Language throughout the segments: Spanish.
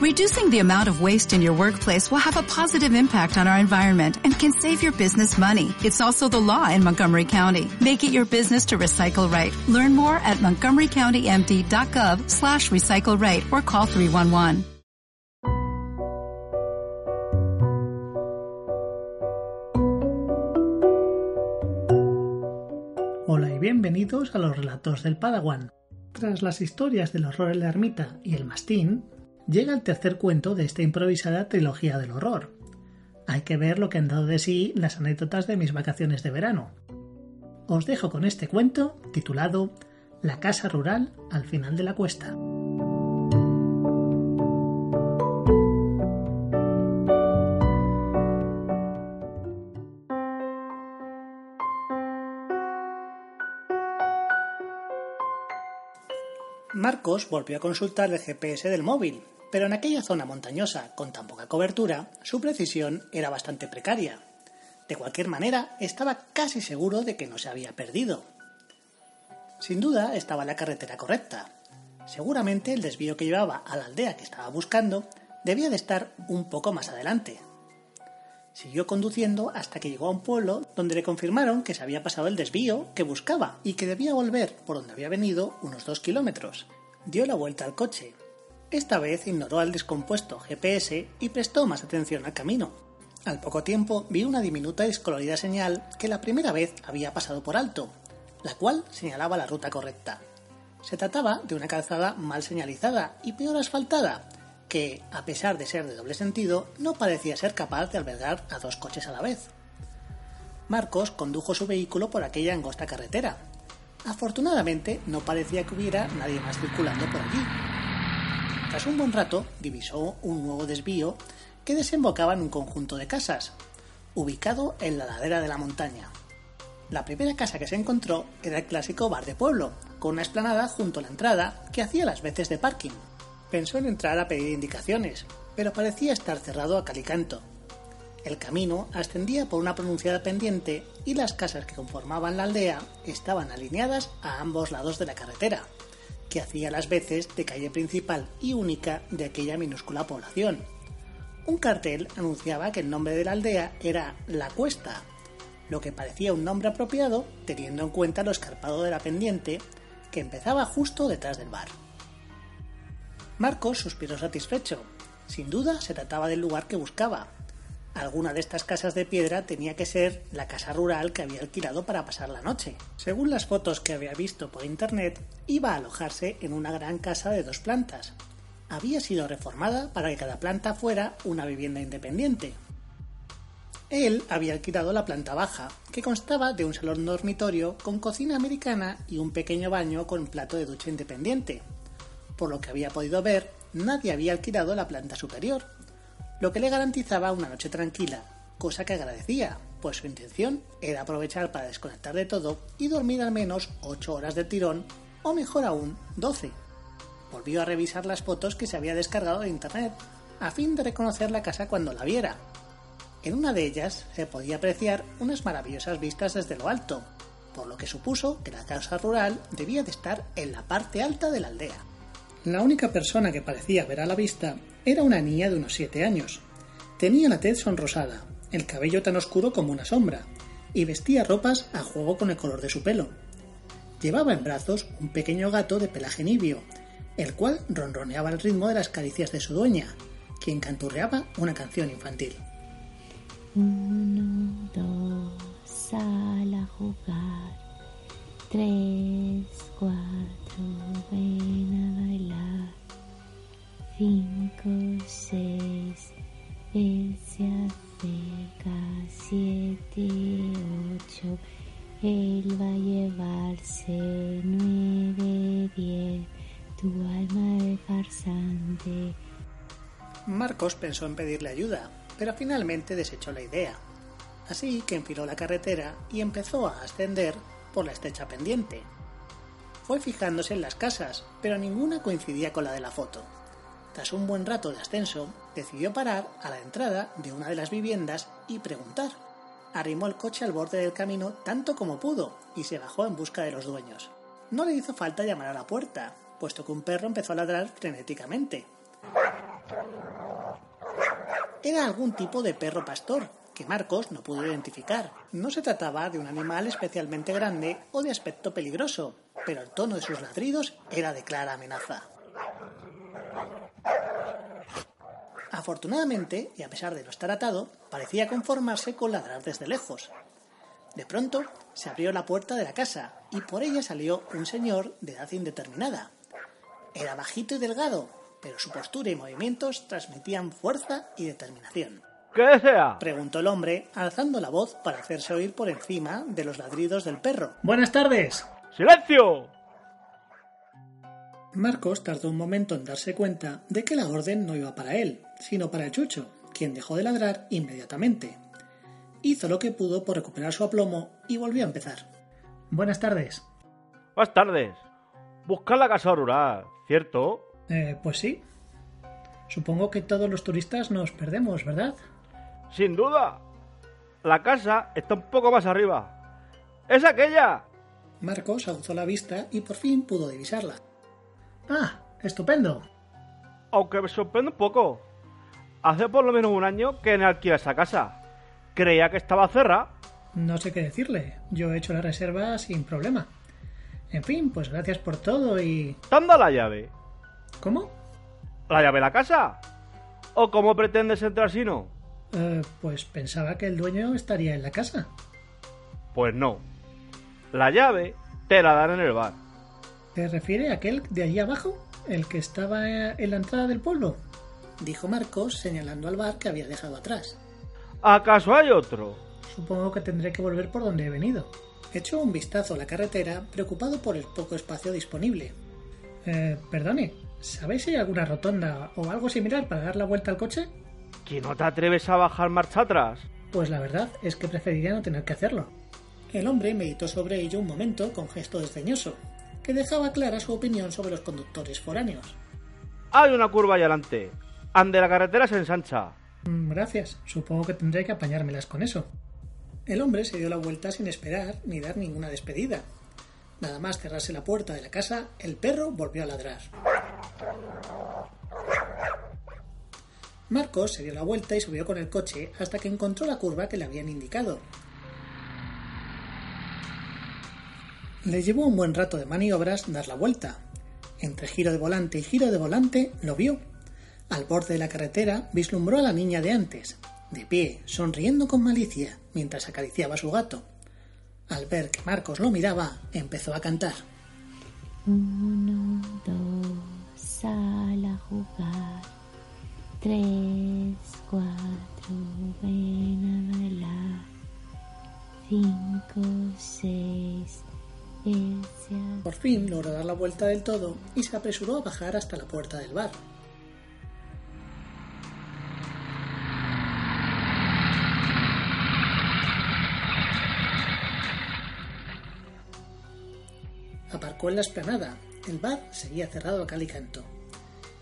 Reducing the amount of waste in your workplace will have a positive impact on our environment and can save your business money. It's also the law in Montgomery County. Make it your business to recycle right. Learn more at montgomerycountymd.gov slash recycle right or call 311. Hola y bienvenidos a los relatos del Padawan. Tras las historias del horror en la ermita y el mastín, llega el tercer cuento de esta improvisada trilogía del horror. Hay que ver lo que han dado de sí las anécdotas de mis vacaciones de verano. Os dejo con este cuento titulado La casa rural al final de la cuesta. Marcos volvió a consultar el GPS del móvil, pero en aquella zona montañosa con tan poca cobertura, su precisión era bastante precaria. De cualquier manera, estaba casi seguro de que no se había perdido. Sin duda, estaba la carretera correcta. Seguramente el desvío que llevaba a la aldea que estaba buscando debía de estar un poco más adelante. Siguió conduciendo hasta que llegó a un pueblo donde le confirmaron que se había pasado el desvío que buscaba y que debía volver por donde había venido unos dos kilómetros. Dio la vuelta al coche. Esta vez ignoró al descompuesto GPS y prestó más atención al camino. Al poco tiempo vio una diminuta y descolorida señal que la primera vez había pasado por alto, la cual señalaba la ruta correcta. Se trataba de una calzada mal señalizada y peor asfaltada, que, a pesar de ser de doble sentido, no parecía ser capaz de albergar a dos coches a la vez. Marcos condujo su vehículo por aquella angosta carretera. Afortunadamente no parecía que hubiera nadie más circulando por allí. Tras un buen rato divisó un nuevo desvío que desembocaba en un conjunto de casas, ubicado en la ladera de la montaña. La primera casa que se encontró era el clásico bar de pueblo, con una esplanada junto a la entrada que hacía las veces de parking. Pensó en entrar a pedir indicaciones, pero parecía estar cerrado a calicanto. El camino ascendía por una pronunciada pendiente y las casas que conformaban la aldea estaban alineadas a ambos lados de la carretera, que hacía las veces de calle principal y única de aquella minúscula población. Un cartel anunciaba que el nombre de la aldea era La Cuesta, lo que parecía un nombre apropiado teniendo en cuenta lo escarpado de la pendiente que empezaba justo detrás del bar. Marcos suspiró satisfecho. Sin duda se trataba del lugar que buscaba. Alguna de estas casas de piedra tenía que ser la casa rural que había alquilado para pasar la noche. Según las fotos que había visto por internet, iba a alojarse en una gran casa de dos plantas. Había sido reformada para que cada planta fuera una vivienda independiente. Él había alquilado la planta baja, que constaba de un salón dormitorio con cocina americana y un pequeño baño con plato de ducha independiente, por lo que había podido ver, nadie había alquilado la planta superior, lo que le garantizaba una noche tranquila, cosa que agradecía, pues su intención era aprovechar para desconectar de todo y dormir al menos 8 horas de tirón, o mejor aún, 12. Volvió a revisar las fotos que se había descargado de internet, a fin de reconocer la casa cuando la viera. En una de ellas se podía apreciar unas maravillosas vistas desde lo alto, por lo que supuso que la casa rural debía de estar en la parte alta de la aldea. La única persona que parecía ver a la vista era una niña de unos siete años. Tenía la tez sonrosada, el cabello tan oscuro como una sombra, y vestía ropas a juego con el color de su pelo. Llevaba en brazos un pequeño gato de pelaje nibio, el cual ronroneaba al ritmo de las caricias de su dueña, quien canturreaba una canción infantil. Uno, dos, sal a jugar. Tres, cuatro, ven a bailar. Cinco, seis, él se acerca. Siete, ocho, él va a llevarse. Nueve, diez, tu alma de farsante. Marcos pensó en pedirle ayuda, pero finalmente desechó la idea. Así que enfiló la carretera y empezó a ascender por la estrecha pendiente. Fue fijándose en las casas, pero ninguna coincidía con la de la foto. Tras un buen rato de ascenso, decidió parar a la entrada de una de las viviendas y preguntar. Arrimó el coche al borde del camino tanto como pudo y se bajó en busca de los dueños. No le hizo falta llamar a la puerta, puesto que un perro empezó a ladrar frenéticamente. Era algún tipo de perro pastor, que Marcos no pudo identificar. No se trataba de un animal especialmente grande o de aspecto peligroso, pero el tono de sus ladridos era de clara amenaza. Afortunadamente, y a pesar de no estar atado, parecía conformarse con ladrar desde lejos. De pronto se abrió la puerta de la casa y por ella salió un señor de edad indeterminada. Era bajito y delgado, pero su postura y movimientos transmitían fuerza y determinación. ¿Qué desea? Preguntó el hombre, alzando la voz para hacerse oír por encima de los ladridos del perro. Buenas tardes. ¡Silencio! Marcos tardó un momento en darse cuenta de que la orden no iba para él, sino para el chucho, quien dejó de ladrar inmediatamente. Hizo lo que pudo por recuperar su aplomo y volvió a empezar. Buenas tardes. Buenas tardes. Buscar la casa rural, ¿cierto? Eh, pues sí. Supongo que todos los turistas nos perdemos, ¿verdad? Sin duda. La casa está un poco más arriba. ¡Es aquella! Marcos alzó la vista y por fin pudo divisarla. ¡Ah! ¡Estupendo! Aunque me sorprende un poco. Hace por lo menos un año que no alquila esa casa. Creía que estaba cerrada. No sé qué decirle. Yo he hecho la reserva sin problema. En fin, pues gracias por todo y... ¿Dónde la llave? ¿Cómo? ¿La llave de la casa? ¿O cómo pretendes entrar si no? Eh, pues pensaba que el dueño estaría en la casa. Pues no. La llave te la dan en el bar. ¿Te refiere a aquel de allí abajo? ¿El que estaba en la entrada del pueblo? Dijo Marcos señalando al bar que había dejado atrás. ¿Acaso hay otro? Supongo que tendré que volver por donde he venido. Echó un vistazo a la carretera, preocupado por el poco espacio disponible. Eh, perdone, ¿sabéis si hay alguna rotonda o algo similar para dar la vuelta al coche? ¿Que no te atreves a bajar marcha atrás? Pues la verdad es que preferiría no tener que hacerlo. El hombre meditó sobre ello un momento con gesto desdeñoso, que dejaba clara su opinión sobre los conductores foráneos. Hay una curva allá adelante. Ande la carretera se ensancha. Mm, Gracias, supongo que tendré que apañármelas con eso. El hombre se dio la vuelta sin esperar ni dar ninguna despedida. Nada más cerrarse la puerta de la casa, el perro volvió a ladrar. Marcos se dio la vuelta y subió con el coche hasta que encontró la curva que le habían indicado. Le llevó un buen rato de maniobras dar la vuelta. Entre giro de volante y giro de volante lo vio. Al borde de la carretera vislumbró a la niña de antes, de pie, sonriendo con malicia, mientras acariciaba a su gato. Al ver que Marcos lo miraba, empezó a cantar. Uno, dos, sal a jugar. Tres, cuatro, ven a bailar. Cinco, seis, Por fin logró dar la vuelta del todo y se apresuró a bajar hasta la puerta del bar. Aparcó en la esplanada. El bar seguía cerrado a cal y canto.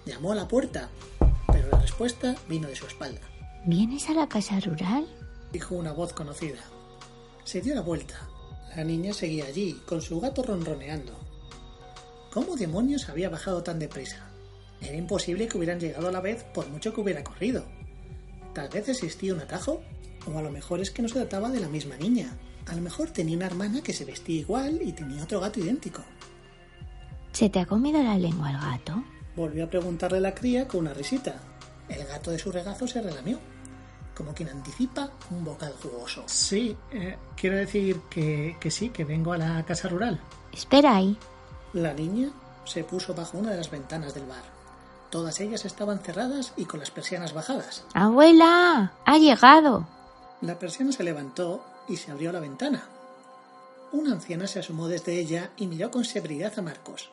Llamó a la puerta, pero la respuesta vino de su espalda. ¿Vienes a la casa rural? dijo una voz conocida. Se dio la vuelta. La niña seguía allí, con su gato ronroneando. ¿Cómo demonios había bajado tan deprisa? Era imposible que hubieran llegado a la vez por mucho que hubiera corrido. Tal vez existía un atajo, o a lo mejor es que no se trataba de la misma niña. A lo mejor tenía una hermana que se vestía igual y tenía otro gato idéntico. ¿Se te ha comido la lengua el gato? Volvió a preguntarle la cría con una risita. El gato de su regazo se relamió, como quien anticipa un bocado jugoso. Sí, eh, quiero decir que, que sí, que vengo a la casa rural. Espera ahí. La niña se puso bajo una de las ventanas del bar. Todas ellas estaban cerradas y con las persianas bajadas. ¡Abuela! ¡Ha llegado! La persiana se levantó y se abrió la ventana. Una anciana se asomó desde ella y miró con severidad a Marcos.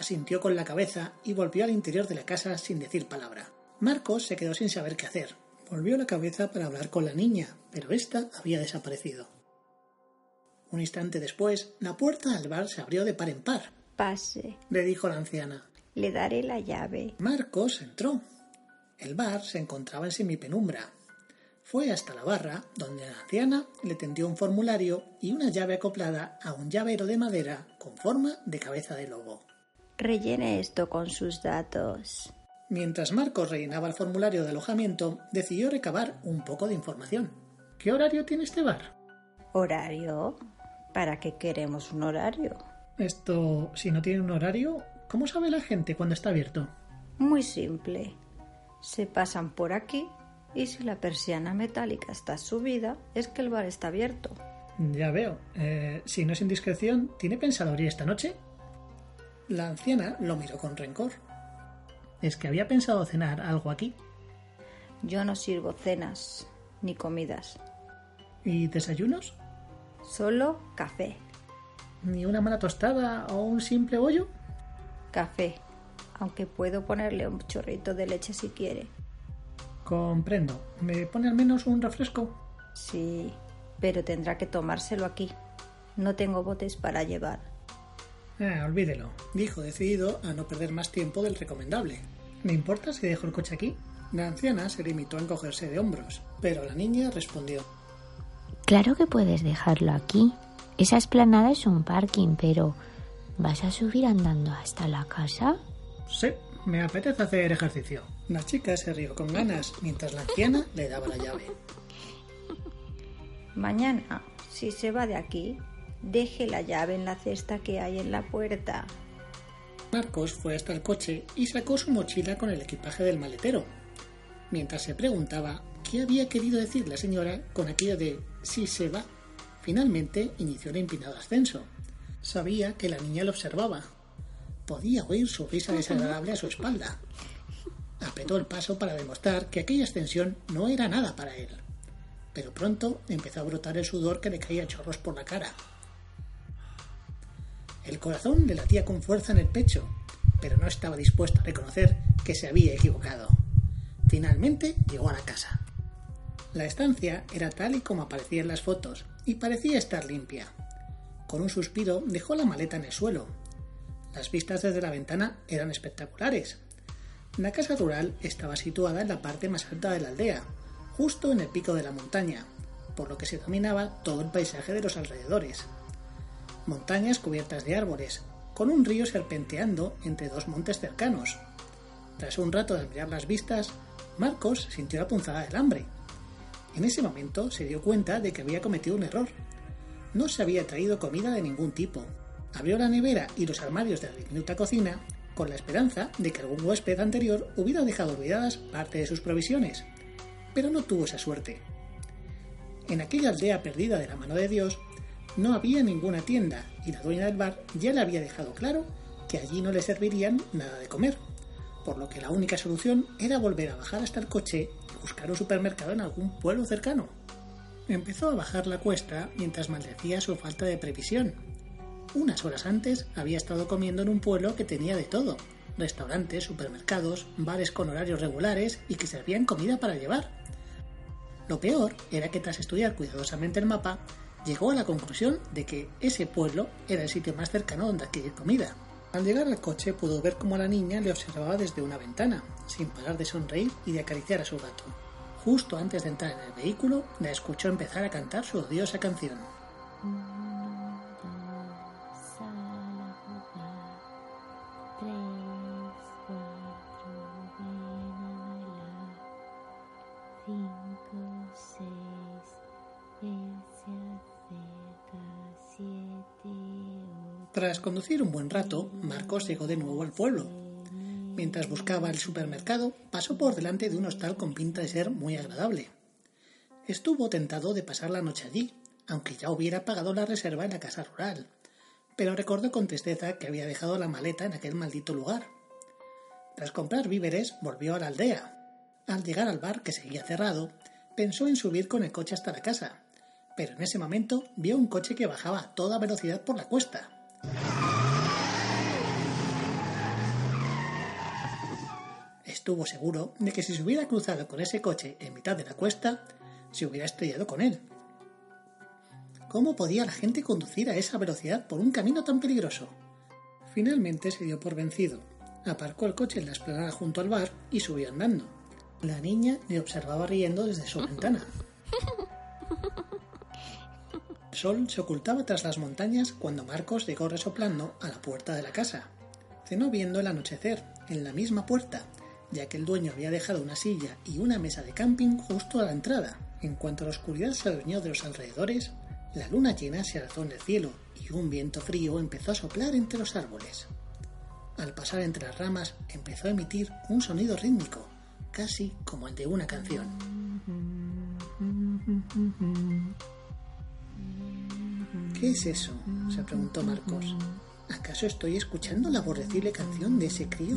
Asintió con la cabeza y volvió al interior de la casa sin decir palabra. Marcos se quedó sin saber qué hacer. Volvió la cabeza para hablar con la niña, pero ésta había desaparecido. Un instante después, la puerta del bar se abrió de par en par. Pase, Le dijo la anciana. le daré la llave. Marcos entró. El bar se encontraba en semipenumbra. Fue hasta la barra, donde la anciana le tendió un formulario y una llave acoplada a un llavero de madera con forma de cabeza de lobo. Rellene esto con sus datos. Mientras Marcos rellenaba el formulario de alojamiento, decidió recabar un poco de información. ¿Qué horario tiene este bar? ¿Horario? ¿Para qué queremos un horario? Esto, si no tiene un horario, ¿cómo sabe la gente cuando está abierto? Muy simple. Se pasan por aquí y si la persiana metálica está subida, es que el bar está abierto. Ya veo. Eh, si no es indiscreción, ¿tiene pensado abrir esta noche? La anciana lo miró con rencor. Es que había pensado cenar algo aquí. Yo no sirvo cenas ni comidas, ¿Y desayunos? solo café. ¿Ni una mala tostada o un simple bollo? Café, aunque puedo ponerle un chorrito de leche si quiere. Comprendo. ¿Me pone al menos un refresco? Sí, pero tendrá que tomárselo aquí. No tengo botes para llevar. Ah, olvídelo, dijo decidido a no perder más tiempo del recomendable. ¿Me importa si dejo el coche aquí? La anciana se limitó a encogerse de hombros, pero la niña respondió. Claro que puedes dejarlo aquí. Esa esplanada es un parking, pero ¿vas a subir andando hasta la casa? Sí, me apetece hacer ejercicio. La chica se rió con ganas mientras la anciana le daba la llave. Mañana, si se va de aquí, deje la llave en la cesta que hay en la puerta. Marcos fue hasta el coche y sacó su mochila con el equipaje del maletero, mientras se preguntaba qué había querido decir la señora con aquello de si se va. Finalmente inició el empinado ascenso. Sabía que la niña lo observaba. Podía oír su risa desagradable a su espalda. Apretó el paso para demostrar que aquella ascensión no era nada para él. Pero pronto empezó a brotar el sudor que le caía a chorros por la cara. El corazón le latía con fuerza en el pecho, pero no estaba dispuesto a reconocer que se había equivocado. Finalmente llegó a la casa. La estancia era tal y como aparecía en las fotos, y parecía estar limpia. Con un suspiro dejó la maleta en el suelo. Las vistas desde la ventana eran espectaculares. La casa rural estaba situada en la parte más alta de la aldea, justo en el pico de la montaña, por lo que se dominaba todo el paisaje de los alrededores. Montañas cubiertas de árboles, con un río serpenteando entre dos montes cercanos. Tras un rato de admirar las vistas, Marcos sintió la punzada del hambre. En ese momento se dio cuenta de que había cometido un error. No se había traído comida de ningún tipo. Abrió la nevera y los armarios de la diminuta cocina con la esperanza de que algún huésped anterior hubiera dejado olvidadas parte de sus provisiones. Pero no tuvo esa suerte. En aquella aldea perdida de la mano de Dios, no había ninguna tienda y la dueña del bar ya le había dejado claro que allí no le servirían nada de comer, por lo que la única solución era volver a bajar hasta el coche y buscar un supermercado en algún pueblo cercano. Empezó a bajar la cuesta mientras maldecía su falta de previsión. Unas horas antes había estado comiendo en un pueblo que tenía de todo, restaurantes, supermercados, bares con horarios regulares y que servían comida para llevar. Lo peor era que tras estudiar cuidadosamente el mapa, llegó a la conclusión de que ese pueblo era el sitio más cercano donde adquirir comida. Al llegar al coche pudo ver cómo la niña le observaba desde una ventana, sin parar de sonreír y de acariciar a su gato. Justo antes de entrar en el vehículo, la escuchó empezar a cantar su odiosa canción. Tras conducir un buen rato, Marcos llegó de nuevo al pueblo. Mientras buscaba el supermercado, pasó por delante de un hostal con pinta de ser muy agradable. Estuvo tentado de pasar la noche allí, aunque ya hubiera pagado la reserva en la casa rural, pero recordó con tristeza que había dejado la maleta en aquel maldito lugar. Tras comprar víveres, volvió a la aldea. Al llegar al bar, que seguía cerrado, pensó en subir con el coche hasta la casa, pero en ese momento vio un coche que bajaba a toda velocidad por la cuesta. Estuvo seguro de que si se hubiera cruzado con ese coche en mitad de la cuesta, se hubiera estrellado con él. ¿Cómo podía la gente conducir a esa velocidad por un camino tan peligroso? Finalmente se dio por vencido. Aparcó el coche en la esplanada junto al bar y subió andando. La niña le observaba riendo desde su ventana. Sol se ocultaba tras las montañas cuando Marcos llegó resoplando a la puerta de la casa. Cenó viendo el anochecer, en la misma puerta, ya que el dueño había dejado una silla y una mesa de camping justo a la entrada. En cuanto la oscuridad se adueñó de los alrededores, la luna llena se alzó en el cielo y un viento frío empezó a soplar entre los árboles. Al pasar entre las ramas empezó a emitir un sonido rítmico, casi como el de una canción. ¿Qué es eso? se preguntó Marcos. ¿Acaso estoy escuchando la aborrecible canción de ese crío?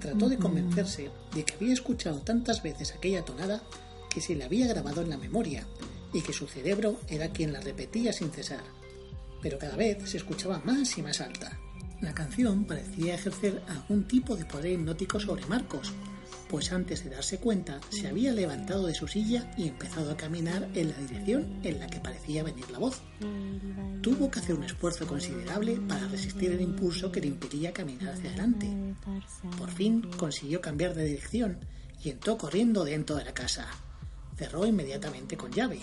Trató de convencerse de que había escuchado tantas veces aquella tonada que se le había grabado en la memoria y que su cerebro era quien la repetía sin cesar. Pero cada vez se escuchaba más y más alta. La canción parecía ejercer algún tipo de poder hipnótico sobre Marcos, pues antes de darse cuenta se había levantado de su silla y empezado a caminar en la dirección en la que parecía venir la voz. Tuvo que hacer un esfuerzo considerable para resistir el impulso que le impedía caminar hacia adelante. Por fin consiguió cambiar de dirección y entró corriendo dentro de la casa. Cerró inmediatamente con llave.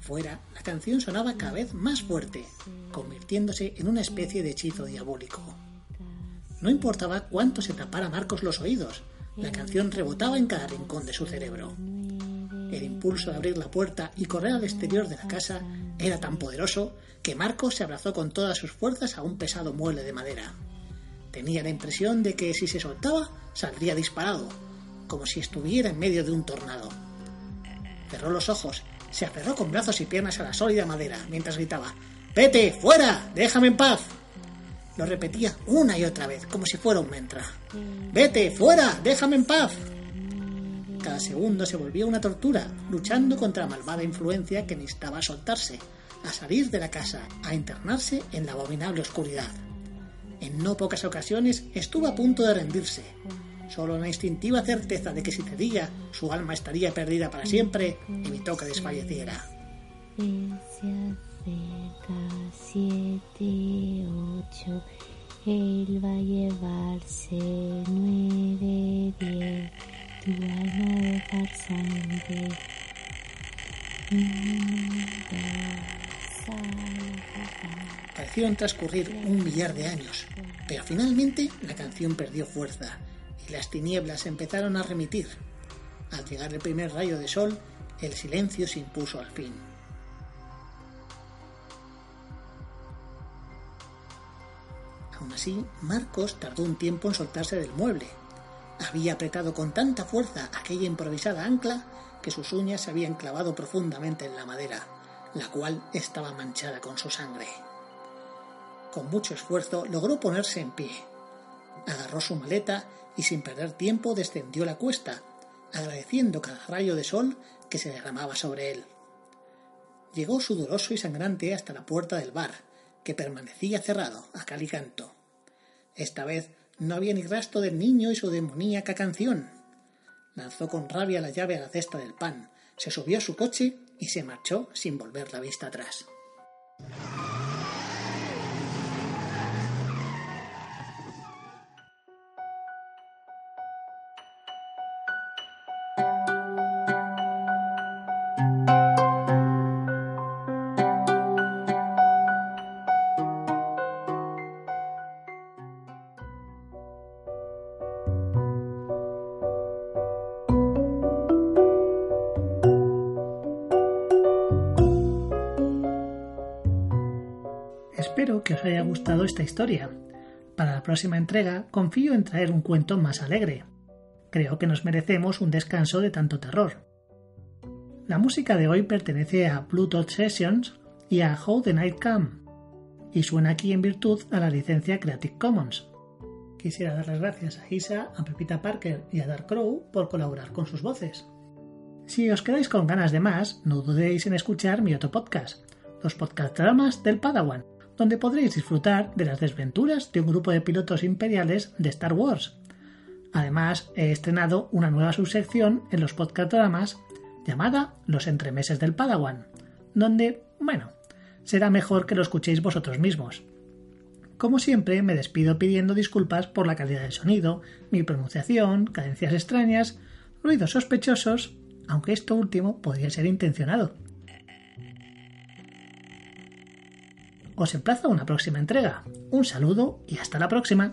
Fuera, canción sonaba cada vez más fuerte, convirtiéndose en una especie de hechizo diabólico. No importaba cuánto se tapara Marcos los oídos, la canción rebotaba en cada rincón de su cerebro. El impulso de abrir la puerta y correr al exterior de la casa era tan poderoso que Marcos se abrazó con todas sus fuerzas a un pesado mueble de madera. Tenía la impresión de que si se soltaba saldría disparado, como si estuviera en medio de un tornado. Cerró los ojos se aferró con brazos y piernas a la sólida madera mientras gritaba ¡Vete! ¡Fuera! ¡Déjame en paz! Lo repetía una y otra vez, como si fuera un mantra. ¡Vete! ¡Fuera! ¡Déjame en paz! Cada segundo se volvía una tortura, luchando contra la malvada influencia que necesitaba soltarse, a salir de la casa, a internarse en la abominable oscuridad. En no pocas ocasiones estuvo a punto de rendirse, Solo una instintiva certeza de que si cedía, su alma estaría perdida para siempre, evitó que desfalleciera. él va a llevarse nueve, diez, tu alma sangre. Parecieron transcurrir un millar de años, pero finalmente la canción perdió fuerza y las tinieblas empezaron a remitir. Al llegar el primer rayo de sol, el silencio se impuso al fin. Aún así, Marcos tardó un tiempo en soltarse del mueble. Había apretado con tanta fuerza aquella improvisada ancla que sus uñas se habían clavado profundamente en la madera, la cual estaba manchada con su sangre. Con mucho esfuerzo logró ponerse en pie. Agarró su maleta y sin perder tiempo descendió la cuesta, agradeciendo cada rayo de sol que se derramaba sobre él. Llegó sudoroso y sangrante hasta la puerta del bar, que permanecía cerrado a cal y canto. Esta vez no había ni rastro del niño y su demoníaca canción. Lanzó con rabia la llave a la cesta del pan, se subió a su coche y se marchó sin volver la vista atrás. Espero que os haya gustado esta historia. Para la próxima entrega confío en traer un cuento más alegre. Creo que nos merecemos un descanso de tanto terror. La música de hoy pertenece a Pluto Sessions y a How the Night Come, y suena aquí en virtud a la licencia Creative Commons. Quisiera dar las gracias a Isa, a Pepita Parker y a Dark Crow por colaborar con sus voces. Si os quedáis con ganas de más, no dudéis en escuchar mi otro podcast, los podcast dramas del Padawan, donde podréis disfrutar de las desventuras de un grupo de pilotos imperiales de Star Wars. Además, he estrenado una nueva subsección en los podcast dramas llamada Los entremeses del Padawan, donde, bueno, será mejor que lo escuchéis vosotros mismos. Como siempre, me despido pidiendo disculpas por la calidad del sonido, mi pronunciación, cadencias extrañas, ruidos sospechosos aunque esto último podría ser intencionado. Os emplazo a una próxima entrega. Un saludo y hasta la próxima.